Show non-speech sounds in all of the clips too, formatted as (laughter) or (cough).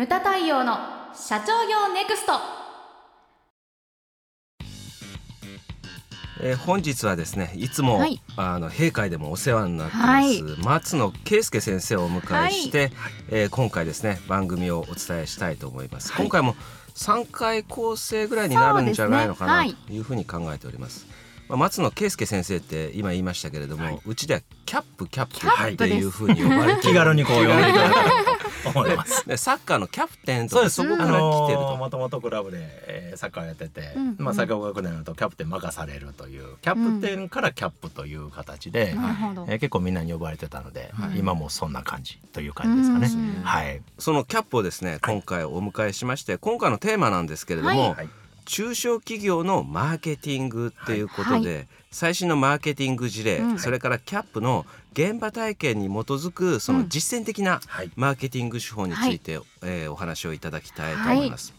ムタ太陽の社長業ネクスト。えー、本日はですねいつも、はい、あの閉会でもお世話になってます、はい、松野圭介先生をお迎えして、はい、えー、今回ですね番組をお伝えしたいと思います、今回も3回構成ぐらいになるんじゃないのかなとい。うふうに考えております。まあ、松野圭介先生って今言いましたけれども、はい、うちではキャップキャップっていうふうに呼ばれて (laughs) 気軽にこう呼んでいただいた思います。でサッカーのキャプテンとそこから来てると。もともとクラブで、えー、サッカーやってて、うん。うん、まあ最高学年だとキャプテン任されるというキャプテンからキャップという形で、うん、えー、結構みんなに呼ばれてたので、はい、今もそんな感じという感じですかね、うん、はいそのキャップをですね今回お迎えしまして、はい、今回のテーマなんですけれども、はい中小企業のマーケティングっていうことで、はい、最新のマーケティング事例、うん、それからキャップの現場体験に基づくその実践的なマーケティング手法について、はい、えー、お話をいただきたいと思います。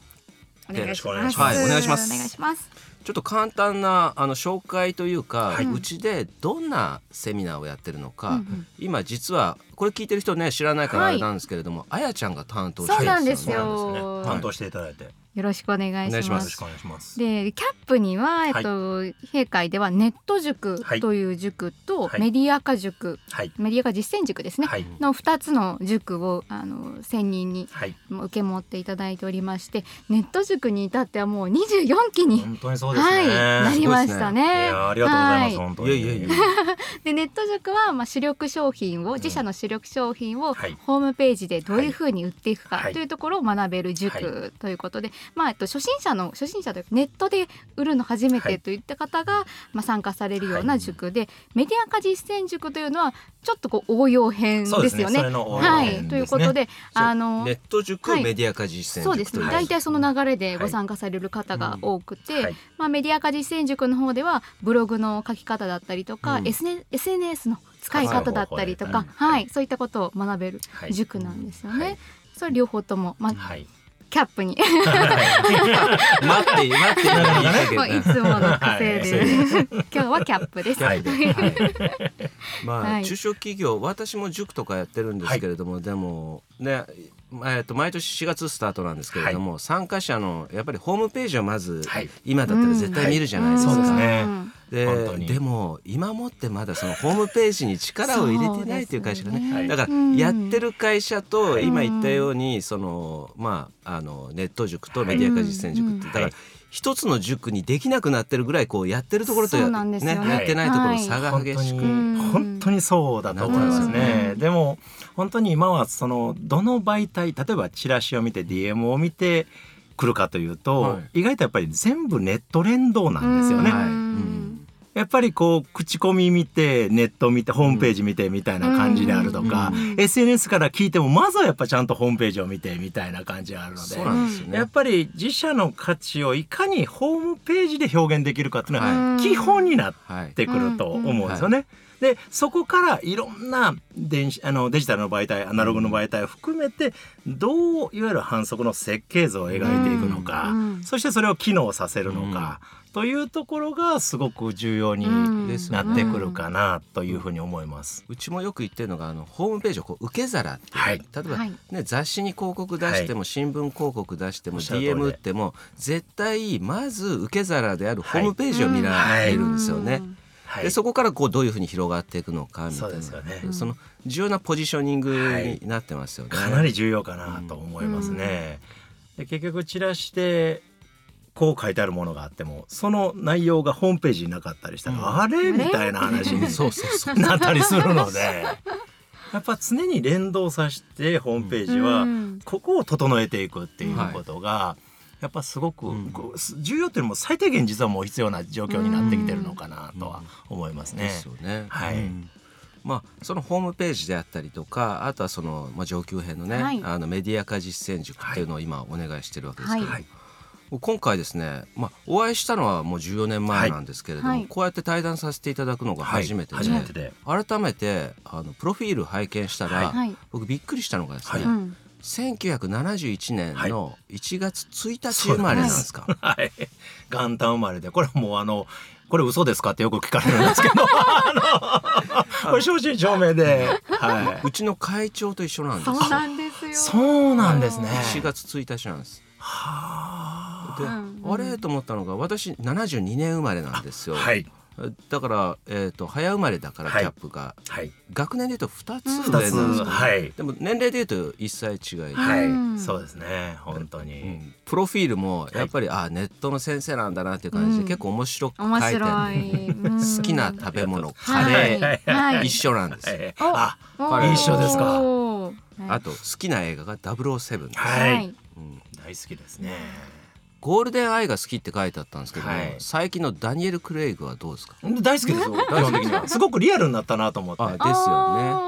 はい、よろしくお願いします。はい、お願いします。お願いします。ちょっと簡単なあの紹介というか、はい、うちでどんなセミナーをやってるのか、うんうん、今実はこれ聞いてる人ね知らないからあれなんですけれども、あやちゃんが担当してるんですよ、ね、担当していただいてよろしくお願いします。ます。でキャップには、えっと、はい、閉会ではネット塾という塾と、はい、メディア化塾、はい、メディア化実践塾ですね、の2つの塾をあの専任に受け持っていただいておりましてネット塾に至ってはもう24期に本当にそうです、ね、はい、なりましたね。ね。ありがとうございます、本当に。いやいやいや (laughs) でネット塾は、まあ、主力商品を自社の主力商品をホームページでどういうふうに売っていくかというところを学べる塾ということで、まあ、えっと、初心者の初心者というかネットで売るの初めてといった方が、まあ、参加されるような塾で、メディア化実践塾というのはちょっとこう応用編ですよね。ね。はい、ということであのネット塾、はい、メディア化実践そうですね。大体その流れでご参加される方が多くて、はい、まあ、メディア化実践塾の方ではブログの書き方だったりとか、うん、SNS の使い方だったりとか、はい、そういったことを学べる塾なんですよね。それ両方とも、まあ、はいキャップに。(laughs) 待って待ってもういつもの癖で、今日はキャップです。はい、(laughs) まあ、中小企業私も塾とかやってるんですけれども、でもねえっと毎年4月スタートなんですけれども、参加者のやっぱりホームページをまず、今だったら絶対見るじゃないですか。で。ででも今もってまだそのホームページに力を入れてないという会社がね、ね、だからやってる会社と今言ったようにそのまああのネット塾とメディア化実践塾ってだから一つの塾にできなくなってるぐらいこうやってるところとや,、ね。ね、やってないところ差が激しく、本当にそうだと思いますね。でも本当に今はそのどの媒体例えばチラシを見て DM を見て来るかというと、はい、意外とやっぱり全部ネット連動なんですよね。やっぱりこう口コミ見てネット見てホームページ見てみたいな感じであるとか、SNS から聞いてもまずはやっぱちゃんとホームページを見てみたいな感じがあるので、ね、やっぱり自社の価値をいかにホームページで表現できるかっていうのは基本になってくると思うんですよね。でそこからいろんな電子あのデジタルの媒体アナログの媒体を含めてどういわゆる反則の設計図を描いていくのか、うん、そしてそれを機能させるのか、うん、というところがすごく重要になってくるかなというふうに思います。うちもよく言ってるのがあのホームページをこう受け皿はい、例えば、ね、雑誌に広告出しても、はい、新聞広告出しても DM 打っても絶対まず受け皿であるホームページを見られるんですよね。でそこからこうどういうふうに広がっていくのかみたいな。そ,、ね、その重要なポジショニングになってますよね。かなり重要かなと思いますね。で結局チラシでこう書いてあるものがあってもその内容がホームページになかったりしたら、うん、あれ？みたいな話になったりするので。(laughs) やっぱ常に連動させてホームページはここを整えていくっていうことがやっぱすごく、重要っていうのも最低限実はもう必要な状況になってきてるのかなとは思いますね。ですよね。はい。まあ、そのホームページであったりとかあとはその、まあ、上級編のね、はい、あのメディア化実践塾っていうのを今お願いしてるわけですけど、はい、今回ですね、まあ、お会いしたのはもう14年前なんですけれども、はい、こうやって対談させていただくのが初めてで,、めてで。改めてあのプロフィール拝見したら、僕びっくりしたのがですね、1971年の1月1日生まれなんですか？はい、元旦生まれで。これはもうあのこれ嘘ですかってよく聞かれるんですけど。(laughs) これ正真正銘で、はい、うちの会長と一緒なんです。そうなんですよ。そうなんですね。4月1日なんです。はあ。で、あれと思ったのが私72年生まれなんですよ、はい。だから、えーと、早生まれだからキャップが、はい、学年でいうと2つ上なんです、はい、でも年齢でいうと1歳違いはい、そうですね本当に、うん、プロフィールもやっぱり、はい、あネットの先生なんだなっていう感じで、うん、結構面白く書いてある。好きな食べ物カレー、はい、一緒なんです、あ一緒ですか？あと好きな映画が007です、はい、うん、大好きですねゴールデンアイが好きって書いてあったんですけどはい、最近のダニエル・クレイグはどうですか？大好きです。よすごくリアルになったなと思って。ですよね。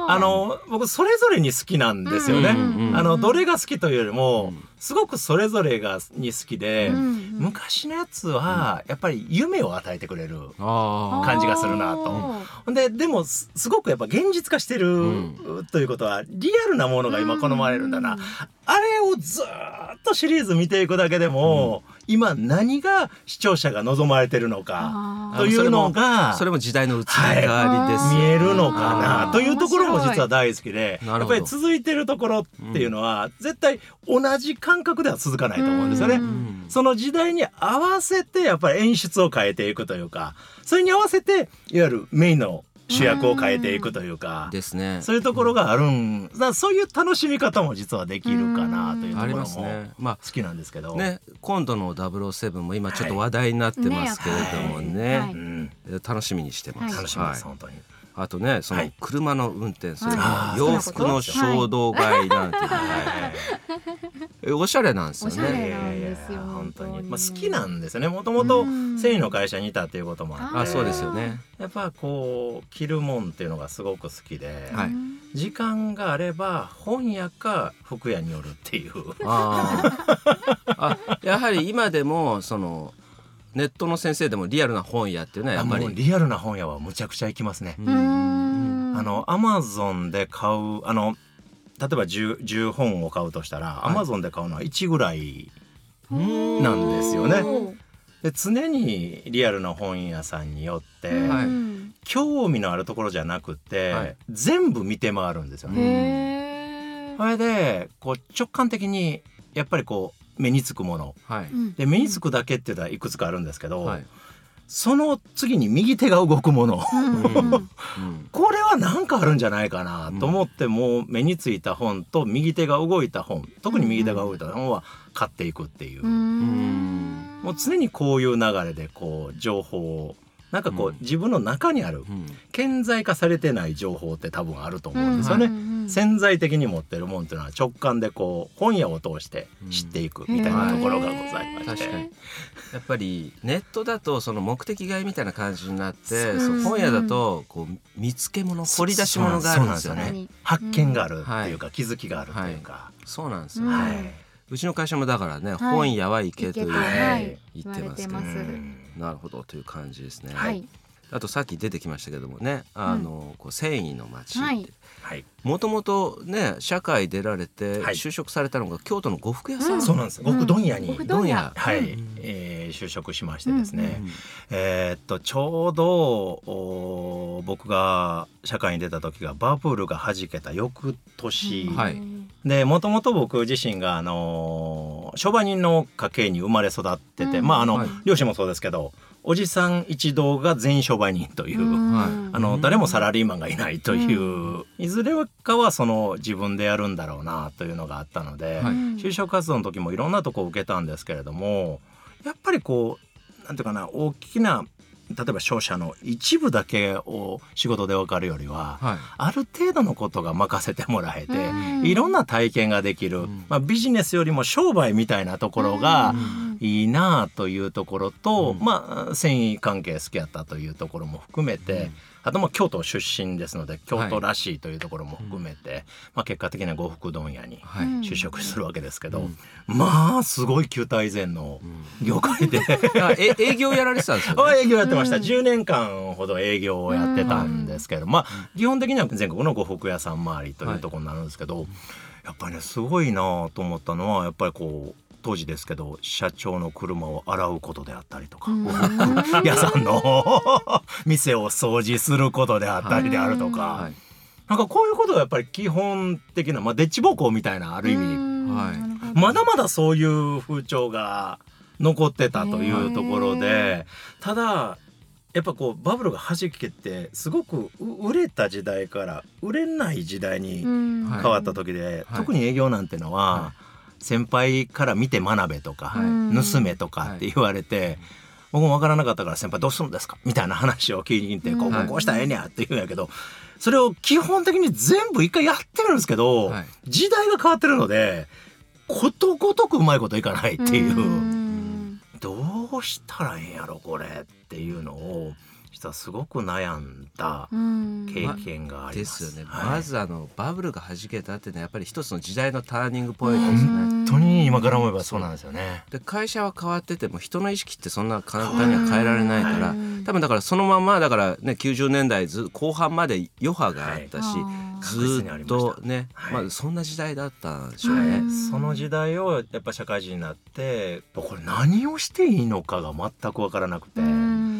あの僕それぞれに好きなんですよね、あのどれが好きというよりも、うんすごくそれぞれがに好きで、うんうん、昔のやつはやっぱり夢を与えてくれる感じがするなと。ででもすごくやっぱ現実化してる、うん、ということはリアルなものが今好まれるんだな。あれをずっとシリーズ見ていくだけでも、今何が視聴者が望まれてるのかというのがそれも時代の移り変わりです、はい、見えるのかなというところも実は大好きでやっぱり続いてるところっていうのは、絶対同じ感覚では続かないと思うんですよね。その時代に合わせてやっぱり演出を変えていくというかそれに合わせていわゆるメインの主役を変えていくというか、ですね、そういうところがあるんだそういう楽しみ方も実はできるかなというところも好きなんですけど、ね、今度の007も今ちょっと話題になってますけれどもね。はい。ね楽しみにしてます。楽しみです、本当にあとねその車の運転それから洋服の衝動買いなんていうの。は、おしゃれなんですよね。本当に、まあ、好きなんですよね。もともと繊維の会社にいたっていうこともあって、あそうですよね。やっぱこう着るもんっていうのがすごく好きで、はい、時間があれば本屋か服屋によるっていう。ああやはり今でもそのネットの先生でもリアルな本屋っていうのはやっぱりリアルな本屋はむちゃくちゃ行きますね。あのアマゾンで買うあの例えば 10, 10本を買うとしたら、アマゾンで買うのは1ぐらいなんですよね。で常にリアルな本屋さんによって、はい、興味のあるところじゃなくて、はい、全部見て回るんですよ。ね。それでこう直感的にやっぱりこう目につくもの、はい、で目につくだけっていうのはいくつかあるんですけど、はい、その次に右手が動くもの、これは何かあるんじゃないかなと思ってもう目についた本と右手が動いた本特に右手が動いた本は買っていくっていう。もう常にこういう流れでこう情報をなんかこう、うん、自分の中にある、顕在化されてない情報って多分あると思うんですよね、潜在的に持ってるもんっていうのは直感でこう本屋を通して知っていくみたいなところがございまして、やっぱりネットだとその目的買いみたいな感じになって本屋だとこう見つけ物掘り出し物があるんですよね。発見があるっていうか、気づきがあるっていうか、そうなんですよ、はい。うちの会社もだからね、本屋は行けというふうに言ってますけど、なるほどという感じですね。はい。あとさっき出てきましたけどもねあの、こう繊維の町って。もともとね社会出られて就職されたのが京都の呉服屋さん、そうなんです呉服問屋に。問屋。はい、えー、就職しましてですね、えっとちょうど僕が社会に出た時がバブルがはじけた翌年、はいでもともと僕自身があの商売人の家系に生まれ育ってて、まああの、両親もそうですけどおじさん一同が全員商売人という、あの誰もサラリーマンがいないという、いずれかはその自分でやるんだろうなというのがあったので、就職活動の時もいろんなとこを受けたんですけれどもやっぱりこうなんていうかな大きな例えば商社の一部だけを仕事で分かるよりは、はい、ある程度のことが任せてもらえて、いろんな体験ができる、まあ、ビジネスよりも商売みたいなところがいいなというところと、まあ、繊維関係好きやったというところも含めて、あとも京都出身ですので京都らしいというところも含めて、はい、まあ、結果的には呉服問屋に就職するわけですけど、はい、まあすごい旧態前の業界で。(laughs) え営業やられてたんですよ、ね、(laughs) 営業やってました、うん、10年間ほど営業をやってたんですけど、まあ基本的には全国の呉服屋さん周りというところになるんですけど、やっぱりねすごいなと思ったのはやっぱりこう当時ですけど社長の車を洗うことであったりとか (laughs) 屋さんの (laughs) 店を掃除することであったりであるとか、はい、なんかこういうことがやっぱり基本的な、まあ、デッチ暴行みたいなある意味、はい、まだまだそういう風潮が残ってたというところでただやっぱこうバブルがはじけてすごく売れた時代から売れない時代に変わった時で、はい、特に営業なんてのは、はい、先輩から見て学べとか、はい、盗めとかって言われて。僕も分からなかったから先輩どうするんですか？みたいな話を聞いてこうこうこうしたらええにゃって言うんやけどそれを基本的に全部一回やってるんですけど時代が変わってるのでことごとくうまいこといかないっていう。どうしたらええんやろこれっていうのを実はすごく悩んだ経験があります。ですよね。はい、まずあのバブルが弾けたっていうのはやっぱり一つの時代のターニングポイントですね。本当に今から思えばそうなんですよね。で会社は変わってても人の意識ってそんな簡単には変えられないから、多分だからそのままだからね90年代ず後半まで余波があったし。はいずっとね、まあそんな時代だったんでしょうね。その時代をやっぱ社会人になってこれ何をしていいのかが全く分からなくて。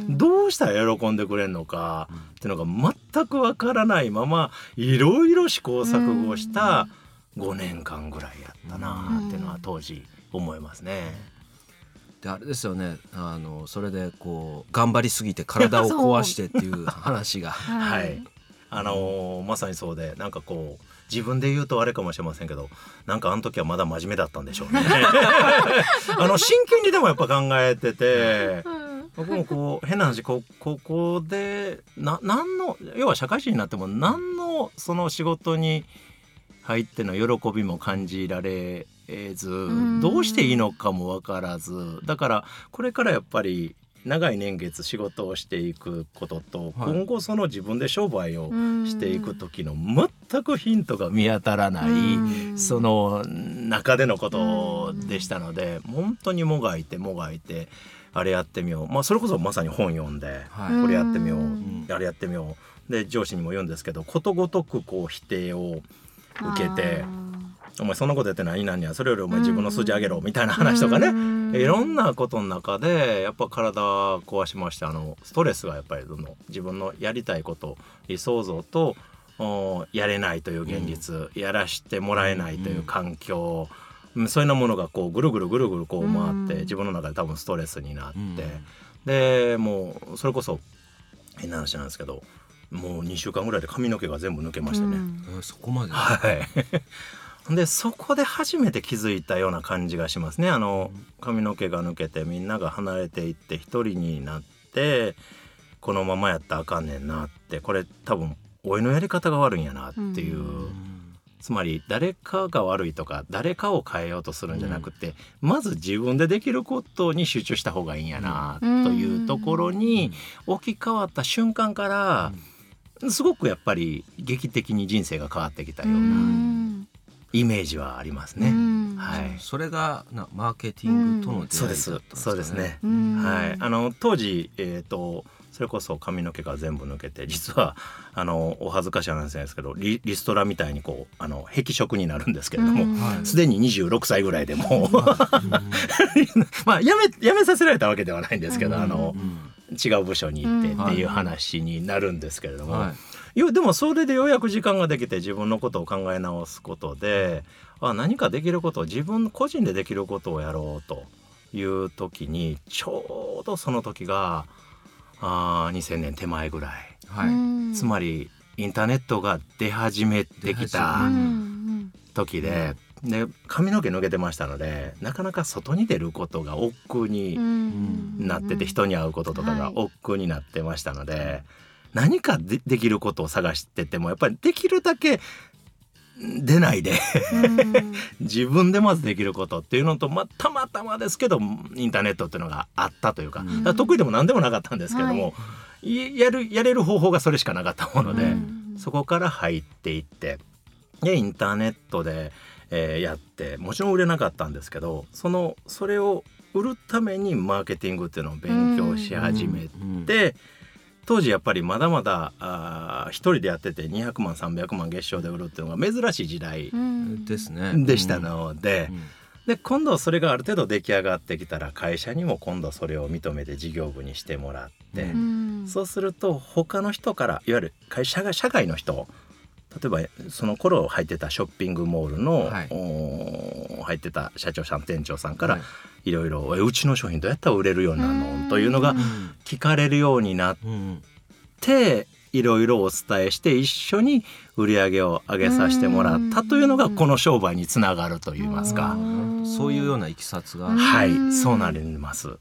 どうしたら喜んでくれるのかっていうのが全くわからないままいろいろ試行錯誤した5年間ぐらいやったなっていうのは当時思いますね。であれですよね。あのそれでこう頑張りすぎて体を壊してっていう話が。(laughs) はい。あのー、まさにそうでなんかこう自分で言うとあれかもしれませんけどなんかあの時はまだ真面目だったんでしょうね。(laughs) あの真剣にでもやっぱ考えてて、僕もこう変な話こ高校でな何の要は社会人になっても何のその仕事に入っての喜びも感じられずどうしていいのかも分からずだからこれからやっぱり長い年月仕事をしていくことと、はい、今後その自分で商売をしていく時の全くヒントが見当たらないその中でのことでしたので本当にもがいてもがいてあれやってみよう、まあ、それこそまさに本読んで、はい、これやってみよう。あれやってみよう。で上司にも言うんですけどことごとくこう否定を受けて。お前そんなことやってない？なんや？それよりお前自分の数字上げろみたいな話とかね。いろんなことの中でやっぱ体壊しましてあのストレスがやっぱりどの自分のやりたいこと理想像とやれないという現実、うん、やらしてもらえないという環境、うん、そういうなものがこうぐるぐるぐるぐるこう回って、自分の中で多分ストレスになって、でもうそれこそ変な話なんですけどもう2週間ぐらいで髪の毛が全部抜けましてね。そこまで、はいでそこで初めて気づいたような感じがしますね。あの髪の毛が抜けてみんなが離れていって一人になってこのままやったらあかんねんなってこれ多分俺のやり方が悪いんやなっていう、うん、つまり誰かが悪いとか誰かを変えようとするんじゃなくて、うん、まず自分でできることに集中した方がいいんやなというところに置き換わった瞬間からすごくやっぱり劇的に人生が変わってきたような。イメージはありますね。はい。それがなマーケティングとの出会いだったんですね。そうですね。はい。あの当時えっ、ー、とそれこそ髪の毛が全部抜けて実はあのお恥ずかしい話ですけどリリストラみたいにこうあの壁色になるんですけれどもすで、に26歳ぐらいでも (laughs) まあやめやめさせられたわけではないんですけどあの違う部署に行ってっていう話になるんですけれども。はいいやでもそれでようやく時間ができて自分のことを考え直すことであ何かできることを自分個人でできることをやろうという時にちょうどその時があ2000年手前ぐらい、はい、つまりインターネットが出始めてきた時で。で髪の毛抜けてましたのでなかなか外に出ることが億劫になってて人に会うこととかが億劫になってましたので、何かでできることを探しててもやっぱりできるだけ出ないで。(laughs) 自分でまずできることっていうのと、まあ、たまたまですけどインターネットっていうのがあったというか,、得意でも何でもなかったんですけども、はい、やるやれる方法がそれしかなかったもので、そこから入っていってでインターネットで、えー、やってもちろん売れなかったんですけどそのそれを売るためにマーケティングっていうのを勉強し始めて。当時やっぱりまだまだあ一人でやってて200万300万月賞で売るっていうのが珍しい時代ですね。でしたので、で今度それがある程度出来上がってきたら会社にも今度それを認めて事業部にしてもらって、うん、そうすると他の人からいわゆる会社が社外の人例えばその頃入ってたショッピングモールの、はい、入ってた社長さん店長さんから、い。ろいろ「うちの商品どうやったら売れるようになるの?」というのが聞かれるようになって、いろいろお伝えして一緒に売り上げを上げさせてもらったというのがこの商売につながるといいますか。そういうようないきさつが。はいそうなります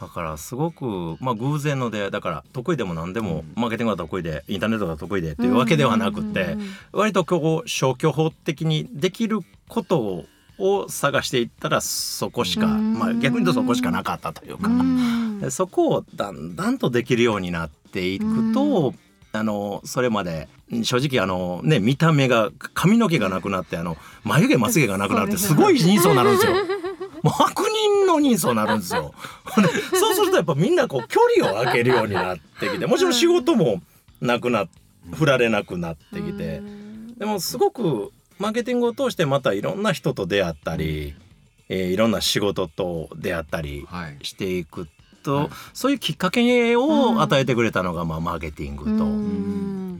だからすごく、まあ、偶然の出会いだから得意でも何でも、マーケティングが得意でインターネットが得意でっていうわけではなくて、割とこう消去法的にできることを探していったらそこしか、まあ、逆に言うとそこしかなかったというか、そこをだんだんとできるようになっていくと、あのそれまで正直あのね見た目が髪の毛がなくなってあの眉毛まつげがなくなってすごい人相になるんですよ。(laughs) もう悪人の人相になるんですよ。そうするとやっぱみんなこう距離を空けるようになってきてもちろん仕事もなくな振られなくなってきてでもすごくマーケティングを通してまたいろんな人と出会ったり、えー、いろんな仕事と出会ったりしていくと、はい、そういうきっかけを与えてくれたのが、まあ、マーケティング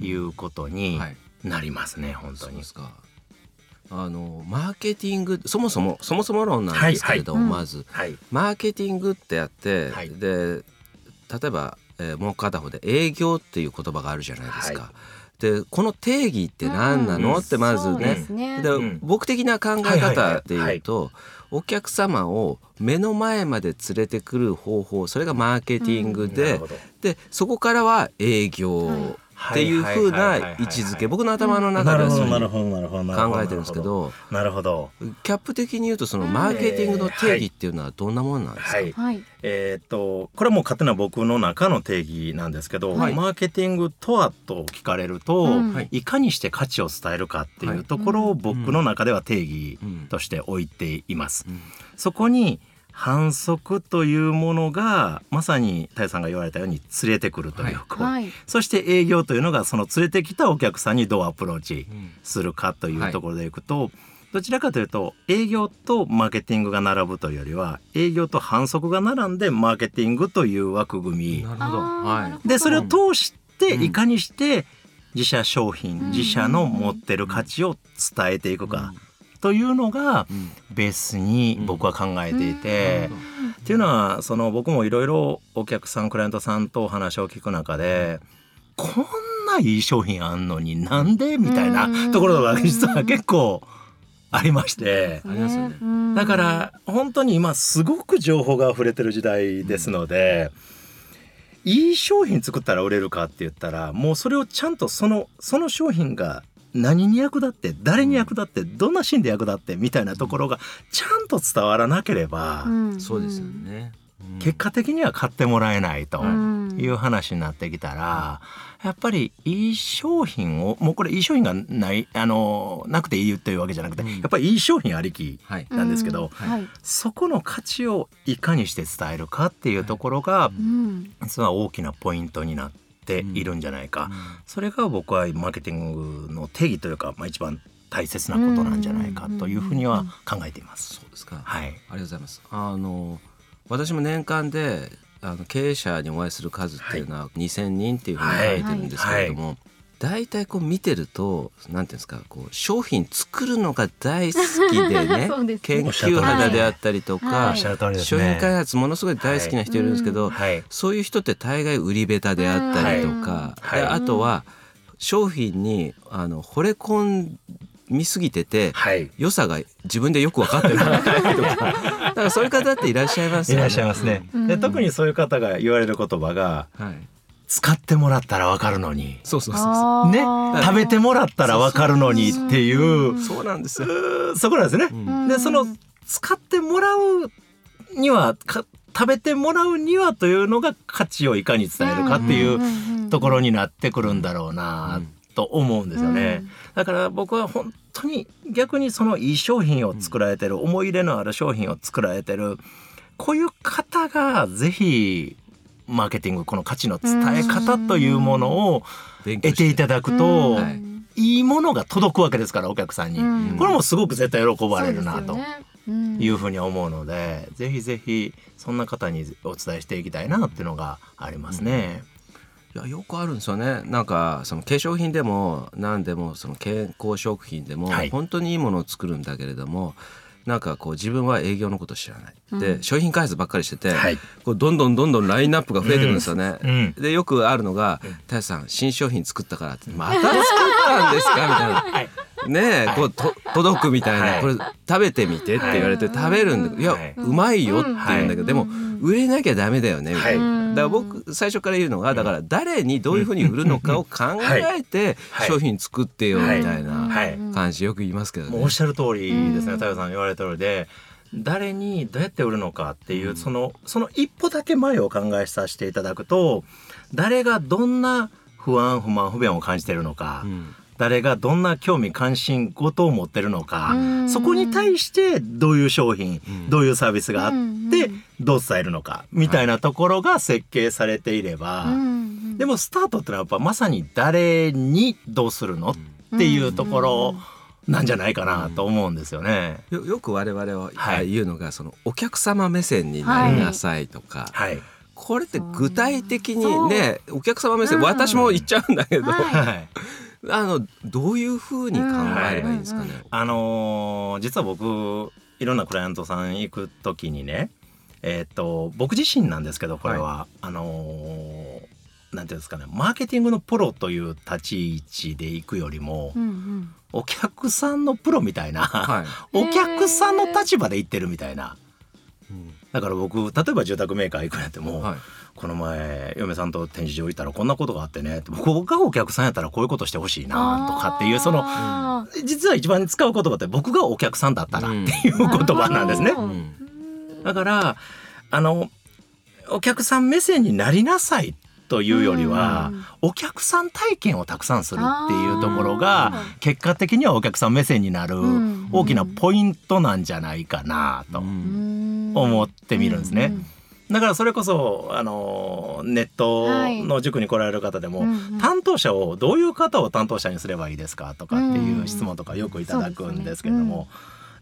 ということになりますね、本当に。あのマーケティングそもそもそもそも論なんですけれども、はいはい、まず、はい、マーケティングってやって、で例えば、えー、もう片方で営業っていう言葉があるじゃないですか。でこの定義って何なの、うん、ってまずね。で、ね、僕的な考え方っていうと、お客様を目の前まで連れてくる方法それがマーケティングで、うん、でそこからは営業、っていうふうな位置づけ。僕の頭の中ではそう考えてるんですけど。なるほど。キャップ的に言うとそのマーケティングの定義っていうのはどんなもんなんですか、はい。はい、えー、っとこれはもう勝手な僕の中の定義なんですけど、はい、マーケティングとはと聞かれると、うん、い。かにして価値を伝えるかっていうところを僕の中では定義として置いています。そこに反則というものがまさに太さんが言われたように連れてくるという行為、はい、そして営業というのがその連れてきたお客さんにどうアプローチするかというところでいくと、はい、どちらかというと営業とマーケティングが並ぶというよりは営業と反則が並んでマーケティングという枠組み。はい、でそれを通していかにして自社商品、自社の持ってる価値を伝えていくか。というのがベースに僕は考えていて、っていうのはその僕もいろいろお客さんクライアントさんとお話を聞く中でこんないい商品あんのになんでみたいなところが実は結構ありまして、だから本当に今すごく情報が溢れてる時代ですので。いい商品作ったら売れるかって言ったらもうそれをちゃんとそのその商品が何に役立って誰に役立ってどんなシーンで役立ってみたいなところがちゃんと伝わらなければ、そうですよね、結果的には買ってもらえないという話になってきたら、やっぱりいい商品をもうこれいい商品がないあのなくていいというわけじゃなくて、やっぱりいい商品ありきなんですけど、そこの価値をいかにして伝えるかっていうところが、実は大きなポイントになって。ているんじゃないか、うん、それが僕はマーケティングの定義というか、まあ、一番大切なことなんじゃないかというふうには考えています。そうですか。はい。ありがとうございます。あの私も年間であの経営者にお会いする数っていうのは2,000人っていうふうに書いてるんですけれども、はいはい大体こう見てるとなんていうんですかこう商品作るのが大好きでね (laughs) ね、研究肌であったりとか、はい、商品開発ものすごい大好きな人いるんですけど、はい、そういう人って大概売り下手であったりとか、はい、あとは商品にあの惚れ込みすぎてて、はい、良さが自分でよく分かってないとか。(laughs) だからそういう方っていらっしゃいますね。いらっしゃいますね。で特にそういう方が言われる言葉が、はい使ってもらったらわかるのに。そうそうそうね。食べてもらったらわかるのにっていう。そうなんですそこなんですね、うん、でその使ってもらうにはか食べてもらうにはというのが価値をいかに伝えるかっていうところになってくるんだろうなと思うんですよね。だから僕は本当に逆にそのいい商品を作られてる思い入れのある商品を作られてるこういう方がぜひマーケティングこの価値の伝え方というものを得て。い。ただくと、い。いものが届くわけですからお客さんに、これもすごく絶対喜ばれるなというふうに思うので、ぜひぜひそんな方にお伝えしていきたいなっていうのがありますね。いやよくあるんですよね。なんかその化粧品でも何でもその健康食品でも本当にいいものを作るんだけれども、なんかこう自分は営業のこと知らない、うん、で商品開発ばっかりしてて、はい、こうどんどんどんどんラインナップが増えてくるんですよね。うん、でよくあるのが「太、う、さん新商品作ったから」って「また作ったんですか?」みたいな。(laughs) はい。ねこうと届くみたいな、これ食べてみてって言われて食べるんだけど、い、や、うまいよって言うんだけど、でも売れなきゃダメだよねみたいな。だから僕最初から言うのがだから誰にどういうふうに売るのかを考えて商品作ってよみたいな感じよく言いますけどね。おっしゃる通りですね太陽さん言われた通りで。誰にどうやって売るのかっていう、そのその一歩だけ前を考えさせていただくと誰がどんな不安不満不便を感じているのか、うん、誰がどんな興味関心事を持ってるのかそこに対してどういう商品、うん、どういうサービスがあってどう伝えるのかみたいなところが設計されていれば、でもスタートってのはやっぱまさに誰にどうするの？っていうところ。なんじゃないかなと思うんですよね。よよく我々は言うのが、はい、そのお客様目線になりなさいとか、はい、これって具体的にねお客様目線、私も言っちゃうんだけど、はい、(laughs) あのどういうふうに考えればいいんですかね？あのー、実は僕いろんなクライアントさん行く時にね、えー、っと僕自身なんですけどこれは、はい、あのー、なんていうんですかね。マーケティングのプロという立ち位置で行くよりも、うんうん、お客さんのプロみたいな、はい、(laughs) お客さんの立場で行ってるみたいな。だから僕例えば住宅メーカー行くんやっても、はい、この前嫁さんと展示場行ったらこんなことがあってね。僕がお客さんやったらこういうことしてほしいなとかっていうその実は一番使う言葉って僕がお客さんだったらっていう言葉なんですね。だからあのお客さん目線になりなさいというよりは、お客さん体験をたくさんするっていうところが結果的にはお客さん目線になる大きなポイントなんじゃないかなと思ってみるんですね。だからそれこそあのネットの塾に来られる方でも、はい、担当者をどういう方を担当者にすればいいですかとかっていう質問とかよくいただくんですけれども、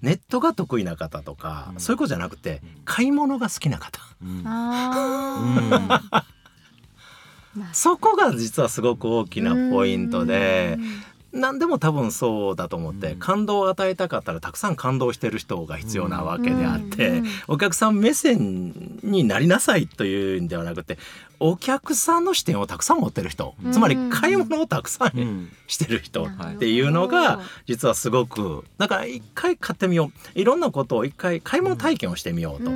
うん、ネットが得意な方とか、うん、そういうことじゃなくて買い物が好きな方。(laughs) そこが実はすごく大きなポイントで。何でも多分そうだと思って、感動を与えたかったらたくさん感動してる人が必要なわけであって、お客さん目線になりなさいというんではなくてお客さんの視点をたくさん持ってる人、つまり買い物をたくさんしてる人っていうのが実はすごくだから一回買ってみよういろんなことを一回買い物体験をしてみようと。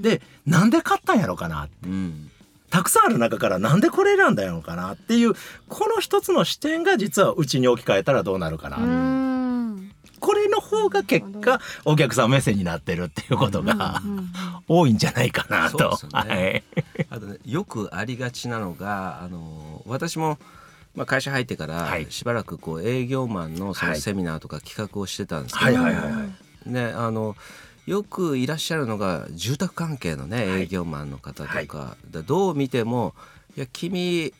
でなんで買ったんやろうかなって。たくさんある中からなんでこれ選んだのかなっていうこの一つの視点が実はうちに置き換えたらどうなるかな。これの方が結果お客さん目線になってるっていうことが多いんじゃないかなと。ね、はい、あとねよくありがちなのがあの私もまあ、会社入ってからしばらくこう営業マンのそのセミナーとか企画をしてたんですけど、ねあのよくいらっしゃるのが住宅関係のね営業マンの方とか,、はい、だどう見ても「いや君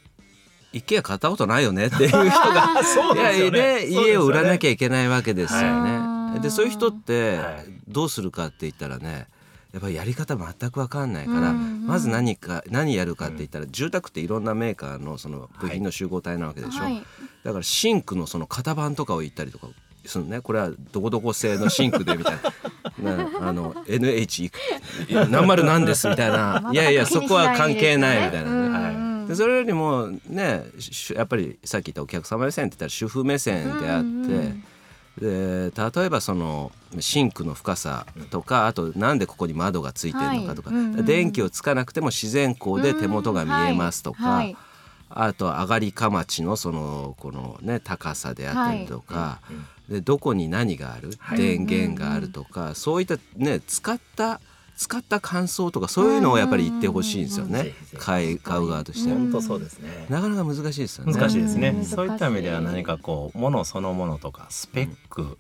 一軒家買ったことないよね」っていう人が (laughs) いやね、家を売らなきゃいけないわけですよね。でそういう人ってどうするかって言ったらねやっぱりやり方全く分かんないから、まず何か何やるかって言ったら、住宅っていろんなメーカーのその部品の集合体なわけでしょ、はい、だからシンクのその型番とかを言ったりとかするね。これはどこどこ製のシンクでみたいな、ね、あの NH 何丸なんですみたいな。いやいやそこは関係ないみたいな。ね。はい。でそれよりもねやっぱりさっき言ったお客様目線って言ったら主婦目線であって、で例えばそのシンクの深さとかあとなんでここに窓がついてるのかとか、電気をつかなくても自然光で手元が見えますとか、あと上がりかまちのそのこのね高さであったりとか、でどこに何がある、電源があるとか、そういったね使った使った感想とかそういうのをやっぱり言ってほしいんですよね、買い買う側として。本当そうですね。なかなか難しいですよね。難しいですね、そういった意味では何かこうものそのものとかスペック、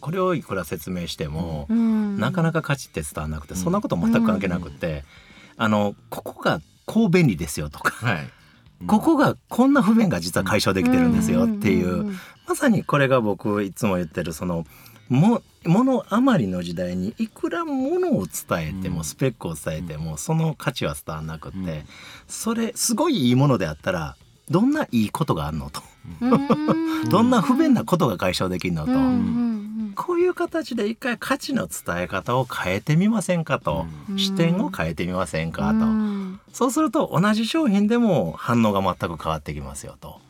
これをいくら説明しても、なかなか価値って伝わらなくて、そんなこと全く関係なくて、あのここがこう便利ですよとか、はい、ここがこんな不便が実は解消できてるんですよっていう、まさにこれが僕いつも言ってるそのも物余りの時代にいくら物を伝えても、スペックを伝えてもその価値は伝わらなくって、それすごいいいものであったらどんないいことがあるのと。(laughs) どんな不便なことが解消できるのと。こういう形で一回価値の伝え方を変えてみませんかと、視点を変えてみません。かと、そうすると同じ商品でも反応が全く変わってきますよと。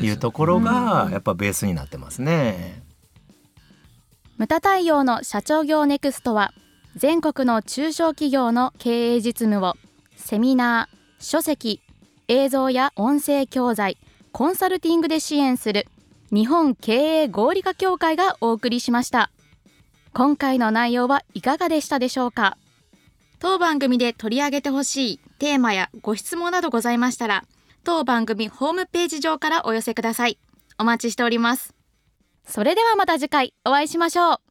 いうところがやっぱベースになってますね。ムタ対応の社長業ネクストは全国の中小企業の経営実務をセミナー、書籍、映像や音声教材、コンサルティングで支援する日本経営合理化協会がお送りしました。今回の内容はいかがでしたでしょうか？当番組で取り上げてほしいテーマやご質問などございましたら当番組ホームページ上からお寄せください。お待ちしております。それではまた次回お会いしましょう。